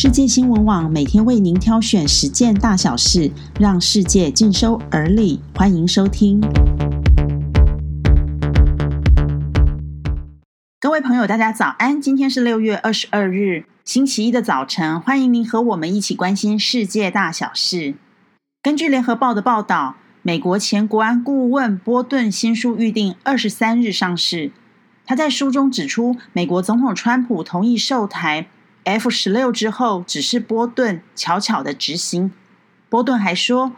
世界新闻网每天为您挑选十件大小事，让世界尽收耳里。欢迎收听。各位朋友，大家早安！今天是六月二十二日，星期一的早晨。欢迎您和我们一起关心世界大小事。根据联合报的报道，美国前国安顾问波顿新书预定二十三日上市。他在书中指出，美国总统川普同意售台。F 十六之后，只是波顿悄悄的执行。波顿还说，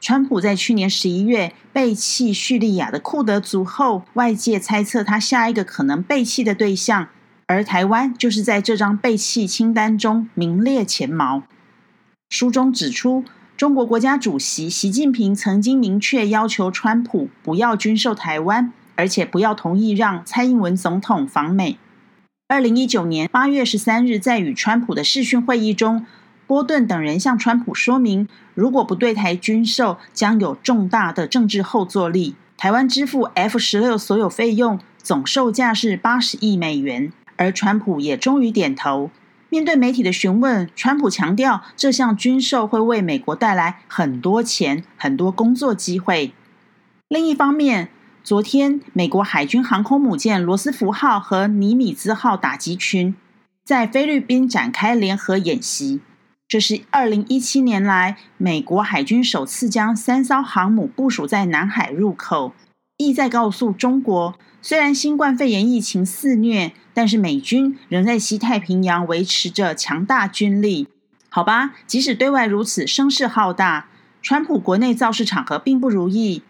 川普在去年十一月背弃叙利亚的库德族后，外界猜测他下一个可能背弃的对象，而台湾就是在这张背弃清单中名列前茅。书中指出，中国国家主席习近平曾经明确要求川普不要军售台湾，而且不要同意让蔡英文总统访美。二零一九年八月十三日，在与川普的视讯会议中，波顿等人向川普说明，如果不对台军售，将有重大的政治后坐力。台湾支付 F 十六所有费用，总售价是八十亿美元。而川普也终于点头。面对媒体的询问，川普强调，这项军售会为美国带来很多钱、很多工作机会。另一方面，昨天，美国海军航空母舰“罗斯福号”和“尼米兹号”打击群在菲律宾展开联合演习。这是二零一七年来美国海军首次将三艘航母部署在南海入口，意在告诉中国：虽然新冠肺炎疫情肆虐，但是美军仍在西太平洋维持着强大军力。好吧，即使对外如此声势浩大，川普国内造势场合并不如意。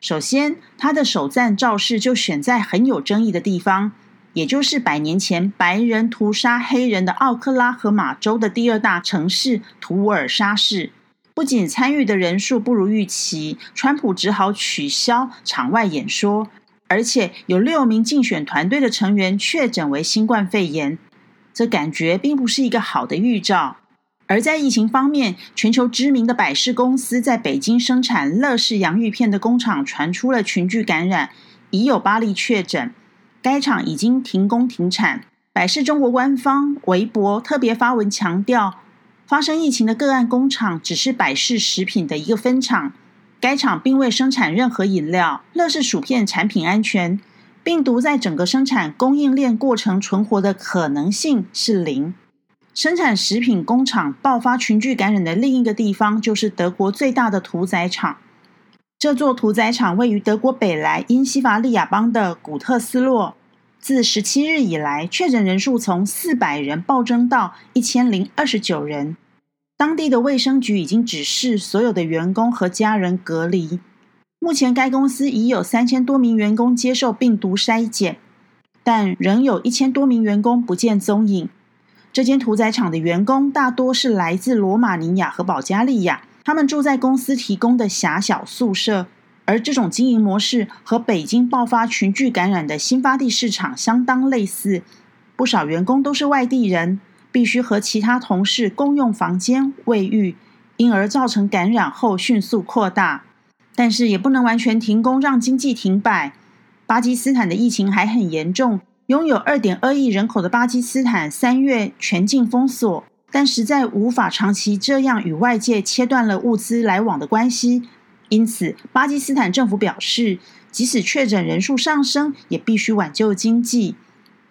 首先，他的首战造势就选在很有争议的地方，也就是百年前白人屠杀黑人的奥克拉荷马州的第二大城市图尔沙市。不仅参与的人数不如预期，川普只好取消场外演说，而且有六名竞选团队的成员确诊为新冠肺炎，这感觉并不是一个好的预兆。而在疫情方面，全球知名的百事公司在北京生产乐事洋芋片的工厂传出了群聚感染，已有八例确诊，该厂已经停工停产。百事中国官方微博特别发文强调，发生疫情的个案工厂只是百事食品的一个分厂，该厂并未生产任何饮料。乐事薯片产品安全，病毒在整个生产供应链过程存活的可能性是零。生产食品工厂爆发群聚感染的另一个地方，就是德国最大的屠宰场。这座屠宰场位于德国北莱茵西法利亚邦的古特斯洛。自十七日以来，确诊人数从四百人暴增到一千零二十九人。当地的卫生局已经指示所有的员工和家人隔离。目前，该公司已有三千多名员工接受病毒筛检，但仍有一千多名员工不见踪影。这间屠宰场的员工大多是来自罗马尼亚和保加利亚，他们住在公司提供的狭小宿舍，而这种经营模式和北京爆发群聚感染的新发地市场相当类似。不少员工都是外地人，必须和其他同事共用房间、卫浴，因而造成感染后迅速扩大。但是也不能完全停工，让经济停摆。巴基斯坦的疫情还很严重。拥有二点二亿人口的巴基斯坦三月全境封锁，但实在无法长期这样与外界切断了物资来往的关系。因此，巴基斯坦政府表示，即使确诊人数上升，也必须挽救经济。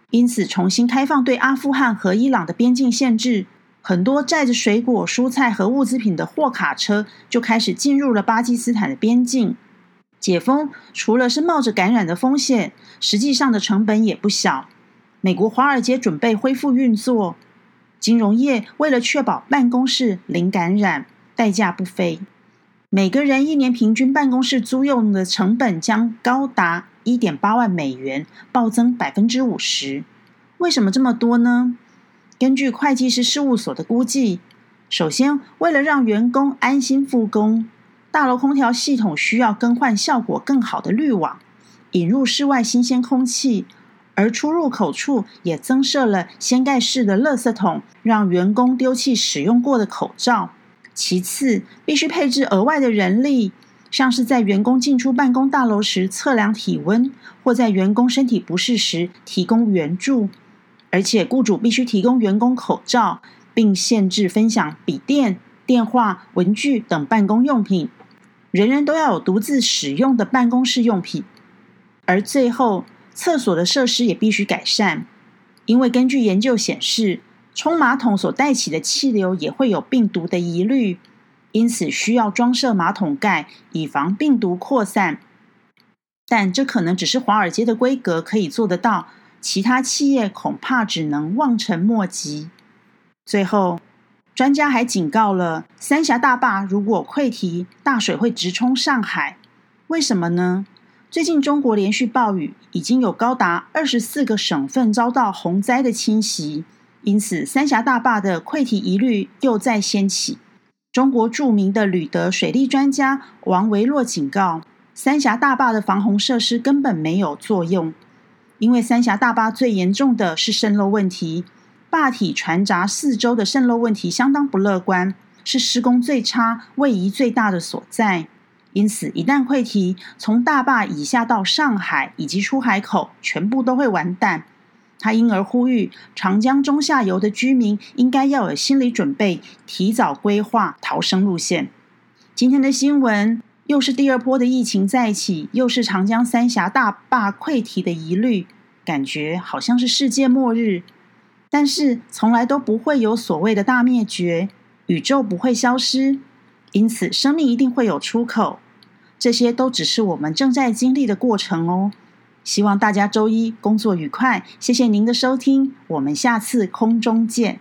因此，重新开放对阿富汗和伊朗的边境限制，很多载着水果、蔬菜和物资品的货卡车就开始进入了巴基斯坦的边境。解封除了是冒着感染的风险，实际上的成本也不小。美国华尔街准备恢复运作，金融业为了确保办公室零感染，代价不菲。每个人一年平均办公室租用的成本将高达一点八万美元，暴增百分之五十。为什么这么多呢？根据会计师事务所的估计，首先为了让员工安心复工。大楼空调系统需要更换效果更好的滤网，引入室外新鲜空气，而出入口处也增设了掀盖式的垃圾桶，让员工丢弃使用过的口罩。其次，必须配置额外的人力，像是在员工进出办公大楼时测量体温，或在员工身体不适时提供援助。而且，雇主必须提供员工口罩。并限制分享笔电、电话、文具等办公用品，人人都要有独自使用的办公室用品。而最后，厕所的设施也必须改善，因为根据研究显示，冲马桶所带起的气流也会有病毒的疑虑，因此需要装设马桶盖，以防病毒扩散。但这可能只是华尔街的规格可以做得到，其他企业恐怕只能望尘莫及。最后，专家还警告了：三峡大坝如果溃堤，大水会直冲上海。为什么呢？最近中国连续暴雨，已经有高达二十四个省份遭到洪灾的侵袭，因此三峡大坝的溃堤疑虑又再掀起。中国著名的旅德水利专家王维洛警告，三峡大坝的防洪设施根本没有作用，因为三峡大坝最严重的是渗漏问题，坝体船闸四周的渗漏问题相当不乐观，是施工最差、位移最大的所在。因此，一旦溃堤，从大坝以下到上海以及出海口，全部都会完蛋。他因而呼吁长江中下游的居民应该要有心理准备，提早规划逃生路线。今天的新闻又是第二波的疫情再起，又是长江三峡大坝溃堤的疑虑，感觉好像是世界末日。但是从来都不会有所谓的大灭绝，宇宙不会消失。因此，生命一定会有出口，这些都只是我们正在经历的过程哦。希望大家周一工作愉快，谢谢您的收听，我们下次空中见。